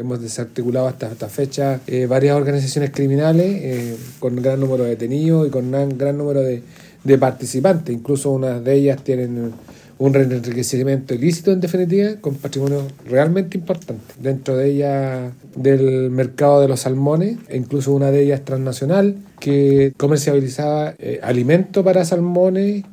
hemos desarticulado hasta esta fecha eh, varias organizaciones criminales eh, con un gran número de detenidos y con un gran número de, de participantes. Incluso unas de ellas tienen un enriquecimiento ilícito en definitiva con patrimonio realmente importante. Dentro de ella del mercado de los salmones, e incluso una de ellas transnacional que comercializaba eh, alimento para salmones